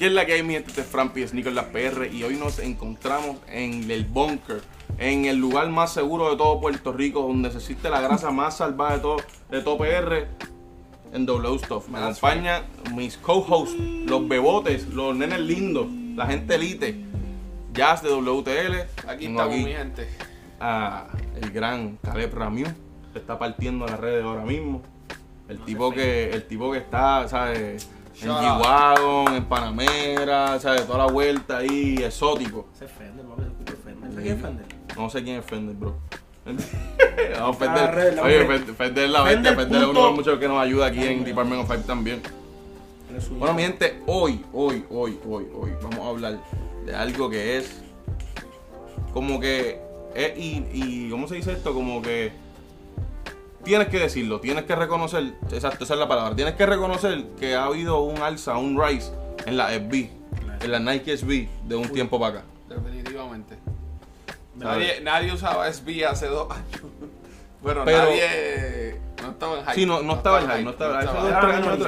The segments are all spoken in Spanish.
¿Qué es la que hay, mi gente? Este es Frampi Sneaker Las PR y hoy nos encontramos en el bunker, en el lugar más seguro de todo Puerto Rico, donde se existe la grasa más salvaje de todo, de todo PR, en W Stuff. Me acompañan mis co-hosts, los bebotes, los nenes lindos, la gente elite, Jazz de WTL. Aquí Tengo estamos, mi gente. a el gran Caleb Ramiu, que está partiendo las redes ahora mismo. El tipo que, el tipo que está, ¿sabes? En. G-Wagon, en Panamera, ¿sabes? Toda la vuelta ahí, exótico. Se Fender, papi, se escucha Fender. ¿Sabes quién es Fender? No sé quién es Fender, bro. Vamos, red, la Oye, la bestia. Es uno de los muchos que nos ayuda aquí en Department of Five también. Bueno, mi gente, hoy, hoy, hoy, hoy, hoy, vamos a hablar de algo que es como que es, y, y ¿cómo se dice esto? Como que tienes que decirlo, tienes que reconocer, exacto, esa es la palabra, tienes que reconocer que ha habido un alza, un rise en la SB, en la Nike SB de un tiempo para acá. Definitivamente. Nadie, nadie usaba SB hace dos años. Bueno, Pero- nadie. No estaba en hype. Sí, no- no estaba en hype, no estaba- no es hype.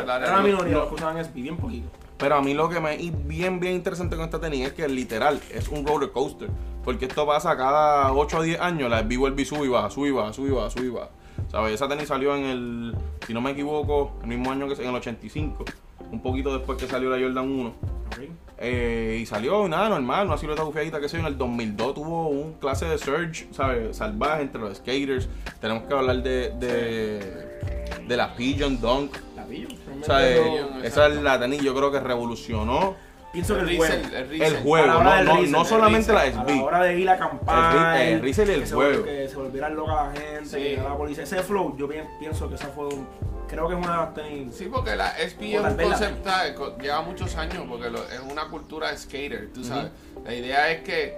era la no- minoría no. los que usaban SP, bien poquito. Pero a mí lo que me y bien, bien interesante con esta tenis es que literal es un roller coaster. Porque esto pasa cada 8 a 10 años, la SB vuelve y sube y baja, sube y baja, sube y baja, sube y baja. ¿Sabes? Esa tenis salió en el, si no me equivoco, el mismo año que en el 85. Un poquito después que salió la Jordan 1. Ok. Eh, y salió nada normal, una silueta bufiadita que se en el 2002 tuvo un clase de surge, ¿sabes? Salvaje entre los skaters. Tenemos que hablar de, de, de la Pigeon Dunk. La pillo. O sea, eh, Pigeon, esa es la tenis yo creo que revolucionó Pienso que El el juego. El el juego, no, no, no solamente la Riesel. A la SB. hora de ir a acampar. El ri- el Riesel y el que se juego. vol- Que se volviera loca la gente, Sí. que llegara la policía. Ese flow, yo pi- pienso que esa fue un. Creo que es una de las tenis. Sí, porque la SB es un la- concepto. Co- lleva muchos años porque lo- es una cultura skater, tú sabes. La idea es que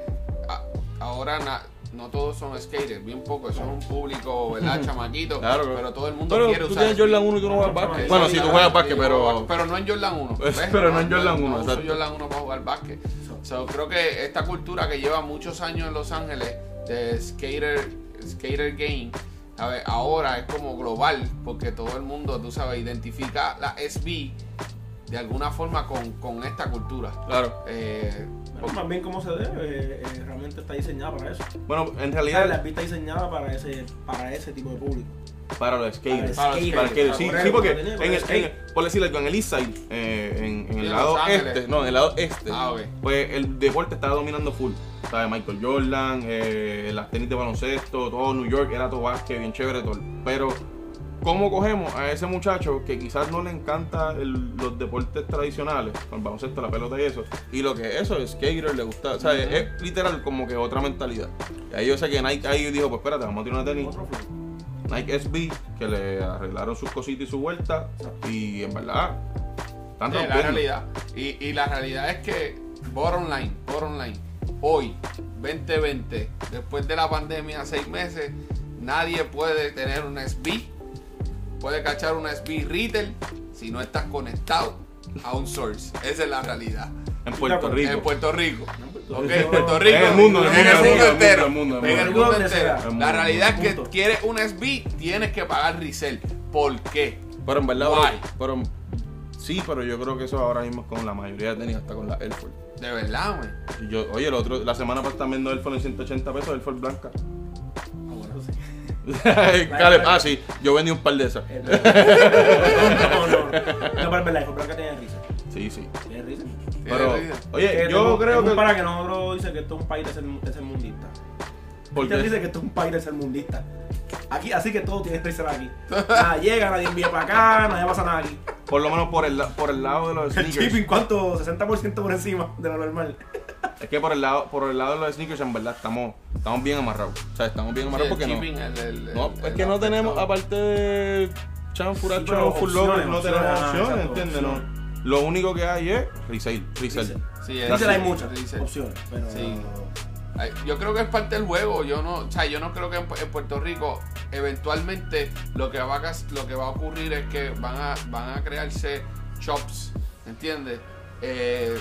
a- ahora na- no todos son skaters, bien poco, eso es un público, ¿verdad? Chamaquito, Claro, pero todo el mundo Pero quiere tú usar tienes Jordan 1 y tú no juegas básquet. Bueno, si tú juegas básquet, pero. Pero no en Jordan 1. Pues, ¿ves? pero no en Jordan yo 1, No uso. Jordan 1 para jugar básquet. So, creo que esta cultura que lleva muchos años en Los Ángeles de skater, skater game, a ver, ahora es como global porque todo el mundo, tú sabes, identifica la SB de alguna forma con, con esta cultura. Claro. Eh, Bueno, más bien como se debe, eh, eh, realmente está diseñada para eso. Bueno, en O sea, la realidad, SB está diseñada para ese, para ese tipo de público. para los skaters. Para los Para skater, que, sí, porque en el, en el- por decirlo en el East Side, eh, en, el lado este, no, en el lado este, Ah, ok. pues el deporte estaba dominando full. ¿Sabes? Michael Jordan, eh, las tenis de baloncesto, todo New York, era todo básquet, bien chévere todo. Pero, ¿cómo cogemos a ese muchacho que quizás no le encanta el- los deportes tradicionales, el baloncesto, la pelota y eso, y lo que es eso, el skater, le gusta, o sea, es, es literal como que otra mentalidad. Y ahí yo sé que Nike ahí dijo, pues espérate, vamos a tirar una tenis. Nike SB que le arreglaron sus cositas y su vuelta y en verdad están Sí, la realidad. Y, y la realidad es que, bottom line, bottom line, hoy, 2020, después de la pandemia, seis meses, nadie puede tener una SB, puede cachar una SB retail si no estás conectado a un source. Esa es la realidad. en Puerto Rico. En Puerto Rico. Puerto Ok, Rico. Puerto Rico. En el mundo, en en el mundo entero. en el mundo, en En entero. La realidad es que quieres un SB, tienes que pagar resell. ¿Por qué? Pero en verdad, Why? pero, sí, pero yo creo que eso ahora mismo es con la mayoría de tenis, hasta con la Air Force. De verdad, güey. Oye, el otro, la semana pasada viendo Air Force en 180 pesos, Air Force blanca. Caleb, ah, sí, yo vendí un par de esas. El- No, no, no. No, pero es verdad, el Blanca tiene risa. Sí, sí. Tiene risa. Pero, oye, Que yo tengo- creo que. para que nosotros dice que esto es un país de ser, de ser mundista. ¿Por Usted dice que esto es un país de ser mundista. Aquí, así que todo tiene que ser aquí. Nada llega, nadie envía para acá, nadie pasa nada aquí. Por lo menos por el, por el lado de los El sneakers. shipping, ¿cuánto? 60% por encima de lo normal. Es que por el lado, por el lado de los sneakers, en verdad, estamos, estamos bien amarrados. O sea, estamos bien amarrados porque no. shipping, el- el- No, el- es el que no tenemos, aparte de Chan, Sí, Full no tenemos opciones, ¿entiendes? Lo único que hay es resale, resale. Sí, hay muchas resale. opciones, pero. Yo creo que es parte del juego. Yo no, o sea, yo no creo que en, Pu- en Puerto Rico eventualmente lo que va a lo que va a ocurrir es que van a van a crearse shops, ¿entiendes? Eh,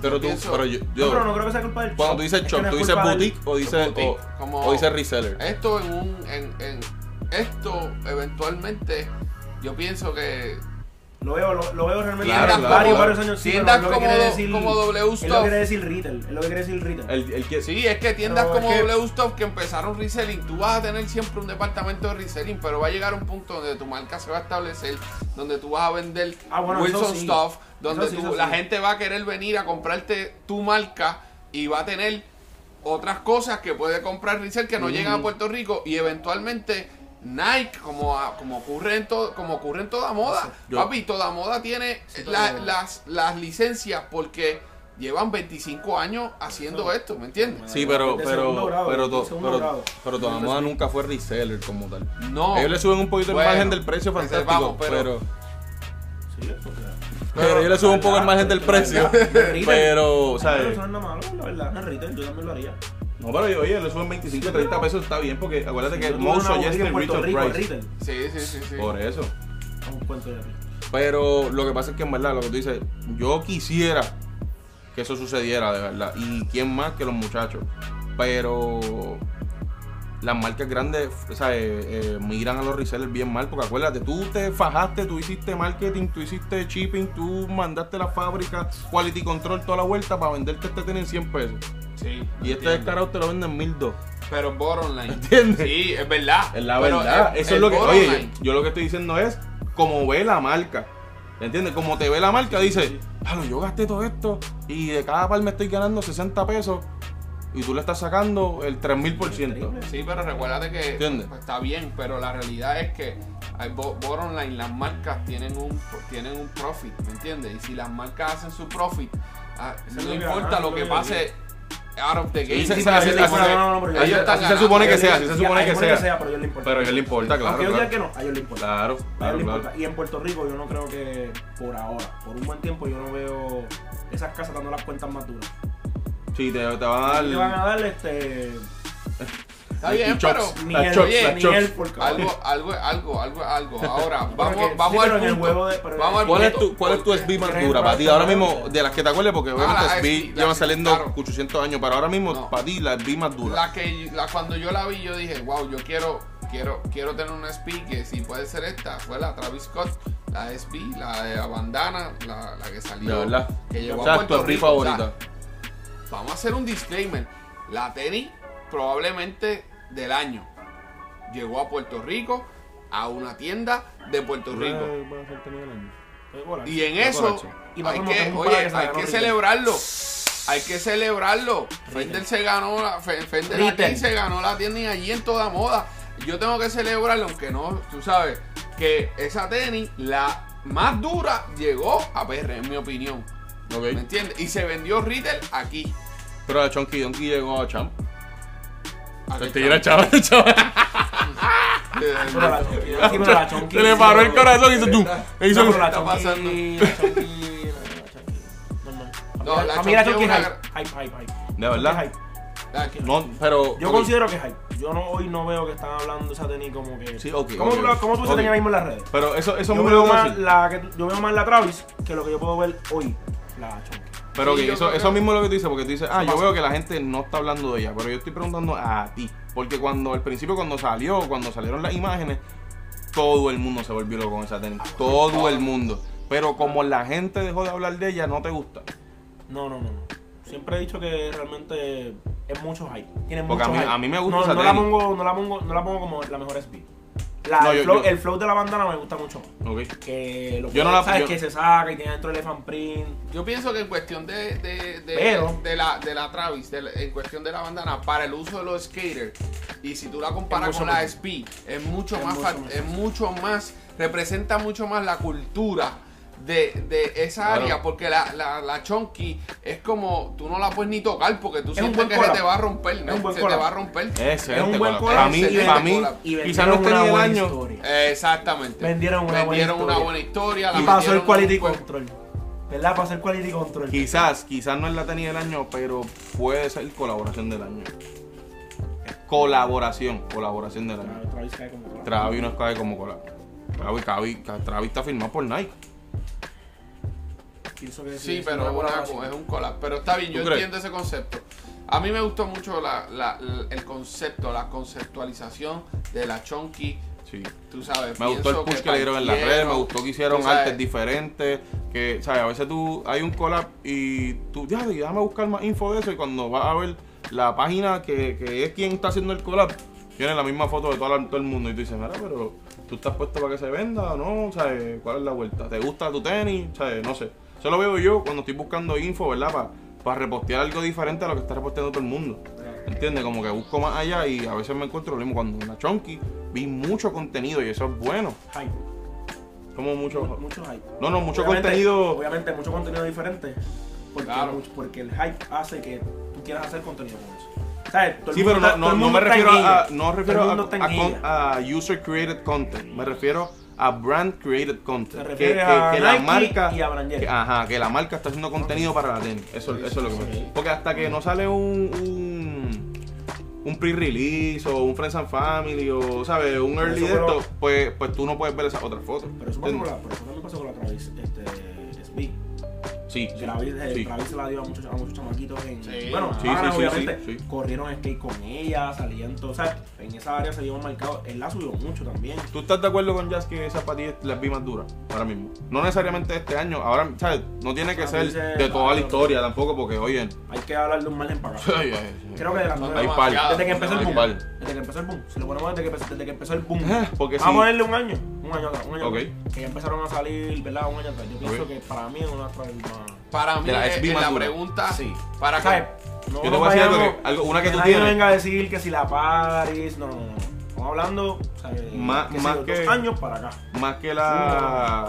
Pero yo tú, pienso- pero yo, No, yo- pero no creo que sea culpa del cuando tú dices shop, no tú dices culpa del- boutique o dices, boutique, o, como- o dices reseller. Esto en un. En, en- esto eventualmente. Yo pienso que Lo veo, lo, lo veo realmente Claro, claro. varios, varios años. sí, Tiendas como- quiere decir- como W Es lo que Stop. quiere decir retail. Es lo que quiere decir retail. El, el que, Sí, es que tiendas como es que- W Stop que empezaron reselling, tú vas a tener siempre un departamento de reselling, pero va a llegar un punto donde tu marca se va a establecer, donde tú vas a vender Ah, bueno, Wilson sí. Stuff, donde sí, tú- la sí. gente va a querer venir a comprarte tu marca y va a tener otras cosas que puede comprar resell que no llegan a Puerto Rico y eventualmente Nike, como, como, ocurre en todo, como ocurre en toda moda, Yo- papi, toda moda tiene Sí, la- pero- las, las licencias porque llevan 25 años haciendo esto, ¿me entiendes? Sí, pero, pero, grado, pero, to- pero, pero toda moda nunca fue reseller como tal. No. Ellos le suben un poquito Bueno, el margen del precio ese fantástico, vamos, pero- pero, Sí, eso claro. pero, ellos le suben un poco el margen del precio. Pero, o sea, Pero eso no es nada malo, la verdad. No es retail, yo también lo haría. No, pero oye, le suben 25, 30 pesos, está bien, porque acuérdate que Yo most una bodega suggest en Puerto retail Rico, price. retail. Sí, sí, sí, sí. Por eso. A un cuento de aquí. Pero lo que pasa es que en verdad, lo que tú dices, yo quisiera que eso sucediera de verdad. Y quién más que los muchachos. Pero las marcas grandes, o sea, eh, eh, miran a los resellers bien mal. Porque acuérdate, tú te fajaste, tú hiciste marketing, tú hiciste shipping, tú mandaste la fábrica, quality control, toda la vuelta para venderte este tienen 100 pesos. Sí, Y este entiendo. descarado te lo venden 1002. Pero bottom line. ¿Entiendes? Sí, es verdad. Es la Pero verdad. el- Eso es lo que. Oye, yo, yo lo que estoy diciendo es como ve la marca. ¿Entiendes? Como te ve la marca, dice, "Claro, yo gasté todo esto y de cada par me estoy ganando 60 pesos y tú le estás sacando el 3000%. Sí, pero recuérdate que ¿Entiendes? pues, está bien, pero la realidad es que hay bo- bottom line, las marcas tienen un tienen un profit, ¿me entiendes? Y si las marcas hacen su profit, ah, no importa lo que pase out of the game. sí, Sí, sí, pero ellos- no, no, no, ellos así se supone que sea, así se supone a que sea. pero a ellos les importa. Pero a ellos le importa, claro. Aunque claro. que no, a ellos les importa. Claro, A ellos claro, importa. Y en Puerto Rico yo no creo que por ahora, por un buen tiempo, yo no veo esas casas dando las cuentas más duras. Sí, te, te van a Y le van a dar. dar este Está bien, pero ni las el, chops, oye, por cada- algo, algo, algo, algo, algo. Ahora, vamos, sí, vamos al punto. vamos al ¿Cuál es tu, cuál es tu SB más ¿Quieres dura para ti? Ahora mismo, de las que te acuerdes, porque Ah, obviamente la SB la- saliendo claro. 800 años, pero ahora mismo No. para ti la SB más dura. La que la, cuando yo la vi yo dije, wow, yo quiero quiero quiero tener una SB que si puede ser esta, fue la Travis Scott, la SB, la de la bandana, la, la que salió De verdad. que llegó O sea, a tu Puerto SB Rico. o sea, favorita. vamos a hacer un disclaimer. La tenis probablemente del año llegó a Puerto Rico a una tienda de Puerto Rico. Y en eso hay que, oye, hay que celebrarlo. Hay que celebrarlo. Fender se ganó, la, Fe- Fender aquí se ganó la tienda y allí en toda moda. Yo tengo que celebrarlo, aunque no, tú sabes, que esa tenis, la más dura, llegó a PR, en mi opinión. ¿Me entiendes? Y se vendió retail aquí. Pero la Chunky Donkey llegó a Champ. Aquí Te tira chaval, chaval. Se le paró el corazón y hizo tú. Hizo No, la. No, la mí la Chonky Chonky es hype. Hype, hype, hype. ¿De verdad? No, pero. Yo considero que es hype. Yo no, hoy no veo que están hablando de esa tenis como que. Sí, ok, ¿Cómo, tú, cómo tú tenis mismo en las redes? Pero eso, eso yo, me veo más la yo veo más la Travis que lo que yo puedo ver hoy. La Chonky. Pero Sí, eso, creo eso que- mismo es lo que tú dices, porque tú dices, ah, yo veo que la gente no está hablando de ella, pero yo estoy preguntando a ti. Porque cuando al principio, cuando salió, cuando salieron las imágenes, todo el mundo se volvió loco con esa tenis. Todo el mundo. Pero como la gente dejó de hablar de ella, no te gusta. No, no, no. Siempre he dicho que realmente es mucho hype. Tiene Porque mucho a mí- hype. a mí me gusta no, esa no la pongo, no la pongo, no la pongo como la mejor SB. La, No, el, yo- flow, yo- el flow de la bandana me gusta mucho más. Ok. Que lo Yo no la- sabes yo- que se saca y tiene dentro el elephant print. Yo pienso que en cuestión de, de, de, Pero- de la, de la Travis, de la- en cuestión de la bandana, para el uso de los skaters, y si tú la comparas con la. SP, es mucho Es más, mucho es mucho más, representa mucho más la cultura de, de esa Claro. área, porque la, la, la Chonky es como, tú no la puedes ni tocar porque tú un sientes que se te va a romper, ¿no? Es se te va a romper. Ese Es un buen. Para mí, para mí, quizás no vendieron tenía una el buena año. historia. Exactamente. Vendieron una buena Vendieron una historia. buena historia. Y pasó el quality control. ¿Verdad? Pasó el quality control. Quizás, quizás no es la tenis del año, pero puede ser colaboración del año. Colaboración, colaboración del año. Travis cae como claro. Travis no cae como cola. Travis, Travis, Travis está firmado por Nike. Pienso que Sí, pero una es, una- colaboración. es un collab. Pero está bien, yo entiendo ese concepto. A mí me gustó mucho la, la- el concepto, la conceptualización de la Chonky. Sí. Tú sabes, Me gustó el push que, le dieron en las redes, me gustó que hicieron artes diferentes, que, ¿sabes? A veces tú, hay un collab y tú, ya, déjame buscar más info de eso y cuando vas a ver la página que, que es quien está haciendo el collab, tiene la misma foto de todo el mundo y tú dices, mira, pero tú estás puesto para que se venda o no, ¿sabes? ¿Cuál es la vuelta? ¿Te gusta tu tenis? ¿Sabes? No sé. Eso lo veo yo cuando estoy buscando info, ¿verdad? Para repostear algo diferente a lo que está reposteando todo el mundo. ¿Entiendes? Como que busco más allá y a veces me encuentro lo mismo cuando en la Chonky vi mucho contenido y eso es bueno. Hype. Como mucho. Mu- Mucho hype. No, no, mucho Obviamente- contenido. Obviamente, mucho contenido diferente. Porque, Claro. mucho- porque el hype hace que tú quieras hacer contenido con eso. ¿Sabes? Sí, pero no, no, me refiero a, no refiero a, a user created content. Me refiero a brand created content. Te Que, que- a la Nike marca. y a que- ajá, que la marca está haciendo contenido para la tenis. Eso, eso es lo que me. Porque hasta que no sale un. un un pre-release o un Friends and Family o, ¿sabes? Un Pero early de esto, pues, pues tú no puedes ver esas otras fotos. Pero eso pasó con ¿entiendes? la, pero eso también pasó con la Travis, este, SB. Sí, Que eh, sí. Travis se la dio a muchos, a muchos chamaquitos en. Sí. bueno, Sí, ahora, sí, sí, obviamente sí, sí. corrieron skate con ella, salían todos. O sea, en esa área se llevan marcado. Él la subió mucho también. ¿Tú estás de acuerdo con Jazz que esas patillas las vi más duras ahora mismo? No necesariamente este año, ahora, ¿sabes? No tiene que ser dice- de toda la historia tampoco, porque, oye, Hay que hablar de un margen para acá. ay, ay, ay. Creo que de las nueve. Hay par. demasiadas, Desde que empezó el boom. Desde que empezó el boom. Si lo ponemos desde que, empezó- desde que empezó el boom. Eh, porque Vamos sí. a ponerle un año. Un año atrás. Un año Ok. atrás. Que ya empezaron a salir, ¿verdad? Un año atrás. Yo pienso Ok. que para mí es una más. Para mí, la es- es la pregunta, Sí. para ¿Sabes? que... No Yo te voy a decir algo que- algo- una que tú nadie tienes. venga a decir que si la Paris. No, no, no. Estamos hablando. ¿sabes? Más- sé más que- Dos años para acá. Más que la.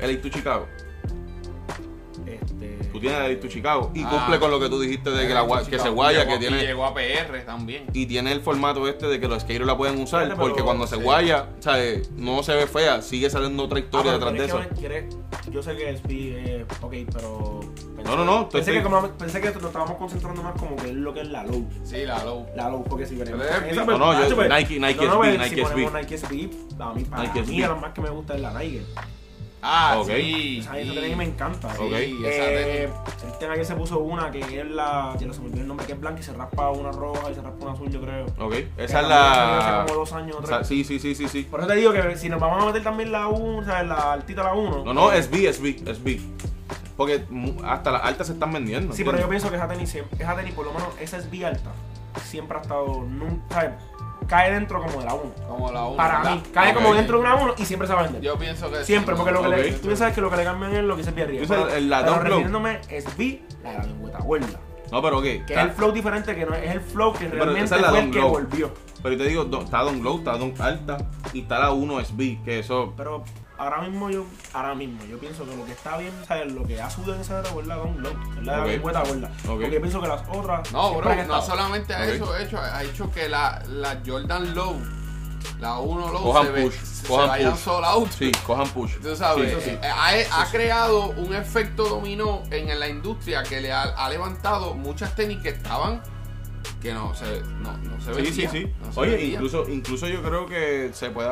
El Chicago. Este. Tú tienes el to Chicago y Ah. cumple con lo que tú dijiste de que, la, que se guaya, Llegó- que y tiene. llegó a PR también. Y tiene el formato este de que los skaters la pueden usar, pero- porque cuando se sí. guaya, ¿sabes? No se ve fea, sigue saliendo otra historia Ah, detrás de eso. Yo sé que es eh, ok, pero. pensé- No, no, no, Pensé, estoy- que, como- pensé que nos estábamos concentrando más como que es lo que es la low. Sí, la low. La low, porque si venimos. No, no, yo- pues, Nike- Nike no, no, SB, pues, Nike si ponemos SB. Nike SB, a mí, para Nike mí, SB. la más que me gusta es la Nike. Ah, Ok. sí. Esa, esa sí. tenis me encanta. Sí, Ok. esa Eh, tenis. el tema ayer se puso una que es la. Ya no se me olvidó el nombre, que es blanca y se raspa una roja y se raspa una azul, yo creo. Ok, Que esa es la. Hace como dos años o sí, sí, sí, sí, sí. Por eso te digo que si nos vamos a meter también la 1, o sea, la altita la 1. No, no, SB, SB, SB. Porque mu- hasta las altas se están vendiendo. Sí, pero yo pienso que esa tenis, esa tenis, por lo menos esa es bien alta. Siempre ha estado. Nunca. Cae dentro como de la 1. Como la 1. Para mí, cae como dentro de una 1 y siempre se va a vender. Yo pienso que sí, Siempre, ¿no? porque lo que le, tú ya sabes que lo que le cambian es lo que se pierde sabes, Pero- el- la pero refiriéndome es B, la de la lengüeta gorda. No, pero ok. Que está- es el flow diferente, que no es, es el flow que Pero realmente es fue el que volvió. Pero yo te digo, do- está Don Low, está Don Alta y está la 1 SB, que eso. Pero ahora mismo yo, ahora mismo, yo pienso que lo que está bien, ¿sabes? Lo que ha subido en esa era la Don Low, es la de Ok. la lengüeta gorda. Porque yo pienso que las otras. No, bro, no estado. solamente ha Ok. hecho, ha hecho, ha hecho que la, la Jordan Low, la 1 Low, Cojan se, ve- push, se cojan vayan push. sold out. Sí, cojan push. Tú sabes, Sí, eso sí. eh, ha, ha creado un efecto dominó en la industria que le ha, ha levantado muchas tenis que estaban que no se, no, no se Sí, sí, sí. no se Oye, incluso, incluso yo creo que se puede.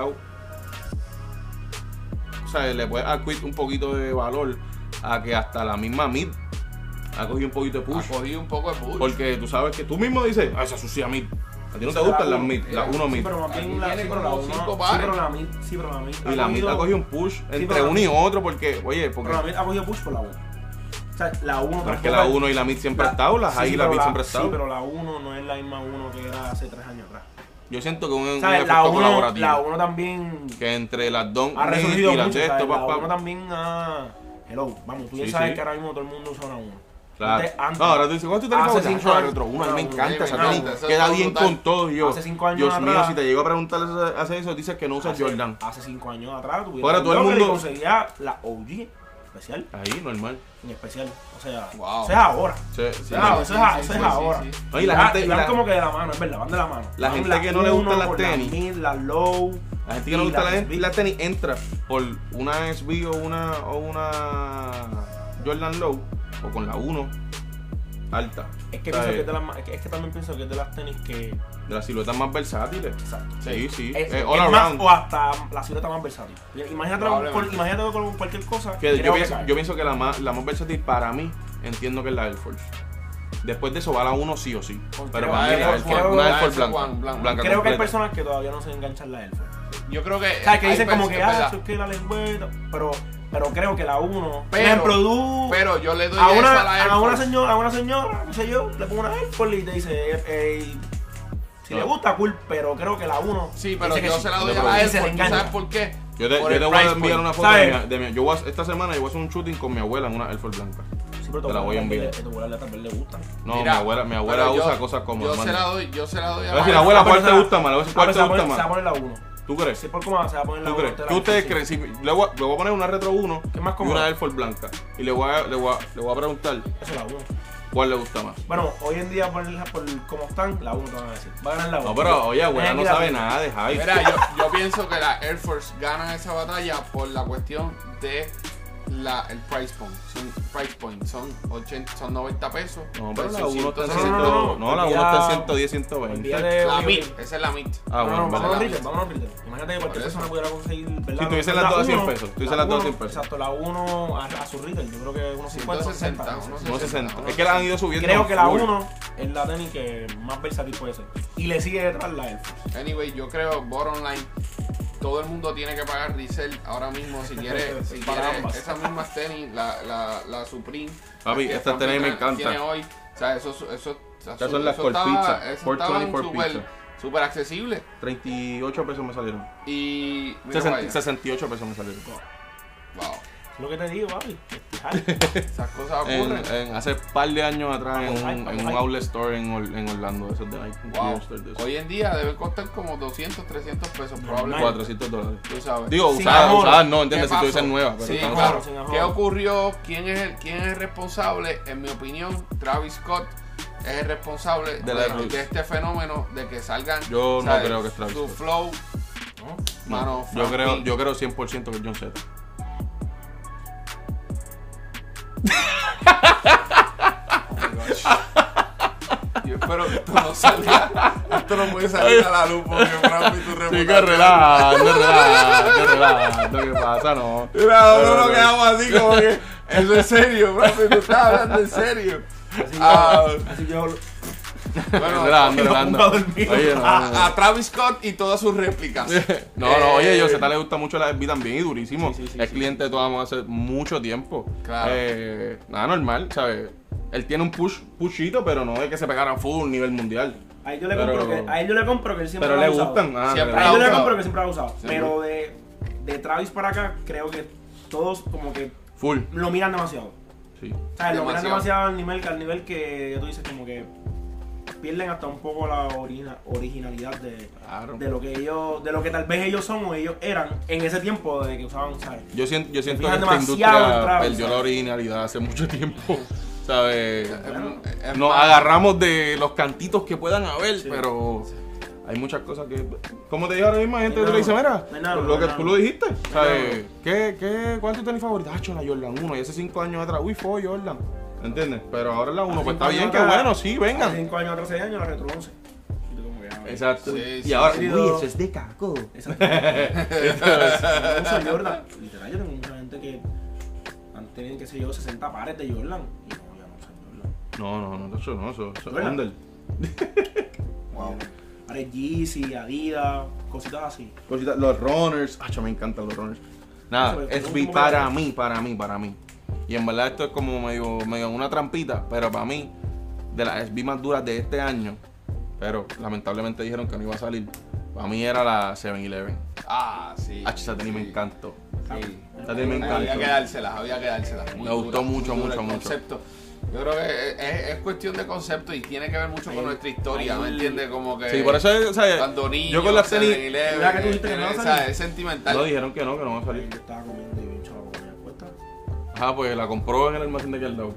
Sea, le puede adquirir un poquito de valor a que hasta la misma mid ha cogido un poquito de ha push. cogido un poco de push. Porque tú sabes que tú mismo dices, ah, esa sucia mid. A ti no te gustan la las mid, la 1 Sí, mid. pero la, sí, pero sí, pero mid, sí, pero la mid Y la mid ha cogido un push entre pero uno y otro porque, oye, porque Pero la mid ha cogido push por la 1. O sea, la 1 no es que la 1 y la mid siempre han estado, las ahí y la mid siempre Sí, estado. pero la 1 no es la misma 1 que era hace 3 años atrás. Yo siento que un, un ¿Sabes? La efecto 1 colaborativo. la uno también Que entre las Don ha resurgido y las mucho. de ¿sabes? esto, La pa, 1 pa. también ha... Hello, vamos, tú ya Sí, sabes sí. que ahora mismo todo el mundo usa una 1. Claro. Antes- antes- no, ahora tú dices, ¿cuál es tu teléfono? Hace cinco otro uno, a mí me encanta esa tenis. Queda bien brutal. con todo. Yo, Hace cinco años Dios mío, si te llego a preguntar hace eso, dices que no usas Hace- Jordan. Hace 5 años atrás, tú Ahora todo el mundo- conseguía la OG especial, Ahí, normal. en especial. O sea, Wow. eso es ahora. Sí, sí. Sí, eso sí, es, sí, eso sí, es sí, ahora. y la gente- y van la- como que de la mano, es verdad, van de la mano. La Van gente que no le gustan las tenis. La mid, la low. La gente que no le gusta la la, SB. la tenis entra por una SB o una, o una Jordan Low o con la 1 alta. Es que, pienso que es de las es que- es que también pienso que es de las tenis que. de las siluetas más versátiles. Exacto. Sí, sí. Es, eh, es all más, around. o hasta la silueta más versátil. Imagínate, con, imagínate con cualquier cosa. Que yo, pienso, yo pienso que la más, la más versátil para mí, entiendo que es la Air Force. Después de eso va la 1 sí o sí. Porque Pero para mí la Air Force- Force, creo- una Air Force blanca. Blanca. que hay personas que todavía no se enganchan la Air Force. Yo creo que. O sea, que dicen como que, ah, verdad. eso es que la lengüeta. Pero, pero creo que la 1. Pero- ejemplo, tú. Pero yo le doy a una, a la a una señora, a una señora, qué sé yo, le pongo una Air Force y te dice, eh, si No. le gusta, cool, pero creo que la 1. Sí, pero yo se la doy No, a la y Air se le Force. ¿Tú engancha. ¿Sabes por qué? Yo te, yo te voy a enviar una foto de mi, de mi- yo voy a- esta semana yo voy a hacer un shooting con mi abuela en una Air Force blanca. Sí, pero Te la voy a enviar. A tu abuela vez le gusta. No, Mira, mi abuela, mi abuela pero yo- usa cosas como Yo se la doy, yo se la doy a A ver si la la abuela, ¿cuál te gusta más? A ver si cuál te gusta poner- Se va a más. poner la 1. ¿Tú crees? Si por cómo se va a poner la ¿Tú 1. crees? ¿Qué ustedes creen? Si le, voy a, le voy a poner una Retro 1 ¿Qué más y una Air Force blanca. Y le voy a, le voy a, le voy a preguntar Eso es la 1. cuál le gusta más. Bueno, hoy en día, por, por cómo están, la 1 te van a decir. Va a ganar la 1. No, pero oye, abuela no sabe nada de hype. Mira, yo, yo pienso que la Air Force gana esa batalla por la cuestión de la, el price point. Son, price point son, 80, son 90 pesos. No, pero la versus 1 está en 160. 100. no, la 1 olvida- está en 110, 120. olvídate- La esa es la MIT. Ah, no, no, bueno, vale. a retail, vámonos a retail. Imagínate que Por cualquier persona pudiera conseguir, ¿verdad? Si tuviesen La las dos a 100 uno, pesos, las dos a 100 uno, pesos. Exacto, la 1 a, a su retail, yo creo que unos 50, 160, 60. unos No 60. unos Es que la han ido subiendo. Creo que la full. 1 es la tenis que más versátil puede ser. Y le sigue detrás la Air Force. Anyway, yo creo, bottom line, todo el mundo tiene que pagar resell ahora mismo si quiere, si quiere esas mismas tenis, la, la, la Supreme. Papi, que estas tenis me encantan. Tiene hoy, o sea, eso, eso, eso, Estas son las eso eso 24 súper- accesible. 38 pesos me salieron. Y. mira 60 vaya. 68 pesos me salieron. Wow. Es lo que te digo, papi. Esas cosas En, ocurren. en- hace par de años atrás en un, en un outlet store en, Or- en Orlando, esos de Nike. un Wow. De. Hoy en día debe costar como 200, 300 pesos, probablemente. 400 dólares. Tú sabes. Digo, usadas, usadas no, ¿Qué ¿entiendes? Si tú dices pasó? nuevas, pero Sí, claro. ¿Qué ocurrió? ¿Quién es, el, ¿Quién es el responsable? En mi opinión, Travis Scott es el responsable De de, la de este fenómeno de que salgan. Yo no ¿sabes? creo que es Travis Su flow, ¿no? mano. Yo creo, yo creo 100% que es John Z. Que esto no salga. Esto no puede salir a la luz porque Frankie tu Sí, reputación. que relajando, relajando, relajando. ¿Qué pasa? No. Mira, Pero, uno lo pero- quedamos así como que. Eso es serio, Frankie, tú estás hablando en serio. Así, Ah. así yo. Bueno, relajando, no relajando. ponga a no, no, a, a Travis Scott y todas sus réplicas. No, no, oye, Eh, yo Z le gusta mucho la SB también y durísimo. Sí, sí, sí, es sí. cliente de todas hace mucho tiempo. Claro. Eh, nada normal, ¿sabes? Él tiene un push, pushito, pero no de que se pegaran full nivel mundial. A él yo le Pero- compro que, a él yo le compro que él siempre Pero lo ha le usado. gustan. Ah, Siempre le- A él yo le compro que siempre lo ha usado. Siempre. Pero de, de Travis para acá, creo que todos como que Full. lo miran demasiado. Sí. O sea, lo miran Demasiado. al nivel, al nivel que tú dices como que pierden hasta un poco la originalidad de, Claro. de lo que ellos, de lo que tal vez ellos son o ellos eran en ese tiempo de que usaban, ¿sabes? Yo siento, yo siento que esta industria perdió la originalidad hace mucho tiempo. ¿Sabes? Bueno, Es Nos agarramos de los cantitos que puedan haber, Sí. pero hay muchas cosas que. Como te digo ahora mismo, hay gente que No, tú le dice, mira, no nada, lo no que tú lo dijiste. ¿Sabes? ¿Qué, qué, ¿Cuál es tu tenis favorita? Ah, la Jordan 1. Y hace 5 años atrás, uy, fue Jordan. ¿Entiendes? Pero ahora es la 1. Hace Pues está bien, que bueno, sí, vengan. 5 años atrás, 6 años, la Retro 11. Y tú como que, ah, Exacto. Sí, y sí, ahora, sí. uy, eso es de caco. Exacto. Jordan. Literal, yo tengo mucha gente que han tenido, qué sé yo, 60 pares de Jordan. Y no, no. No, eso no, eso, eso es wow. Yeezy, Adidas, cositas así. Cositas, los runners. Ah, me encantan los runners. Nada, es eso, SB ¿cómo para que- mí, para mí, para mí. Y en verdad esto es como medio, medio una trampita, pero para mí, de las SB más duras de este año, pero lamentablemente dijeron que no iba a salir. Para mí era la 7-Eleven. Ah, sí. Ah, esa tenis me sí, encantó. Sí. Esa tenis me Había que encantó. dárselas, había que dárselas. Muy Me gustó dura, mucho, muy mucho, mucho. concepto. Yo creo que es, es cuestión de concepto y tiene que ver mucho Ahí- con nuestra historia, ¿me entiendes? Como que Sí, por eso es, o sea, cuando niño, yo con las tenis, 7-Eleven, ¿Verdad que tú dijiste que no va a o salir? sea, es sentimental. no dijeron que no, que no va a salir. Yo estaba comiendo y ella puesta. Ajá, pues la compró en el almacén de aquí al lado.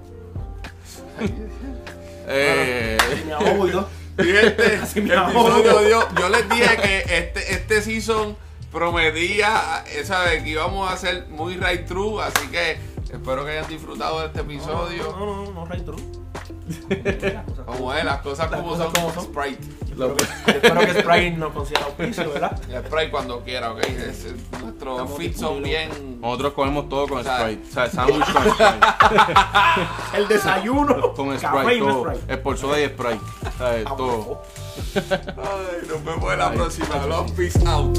eh, Y me ahogo y todo. Fíjate, Así me episodio dio- yo les dije que este, este season prometía, eh, ¿sabes? Que íbamos a hacer muy right true, así que espero que hayan disfrutado de este episodio. No, no, no, no, cosas Como es, las cosas Las como cosas son, como son. Sprite. Espero que, espero que Sprite nos consiga auspicio, ¿verdad? Sprite cuando quiera, ok. Es- es- nuestros Estamos feeds son bien. Nosotros comemos todo con O sea, Sprite. O sea, sándwich con Sprite. El desayuno. Con Sprite, todo. Sprite. Es por soda y Sprite. O sea, Ah, todo. Ay, nos vemos en la próxima. Long peace out.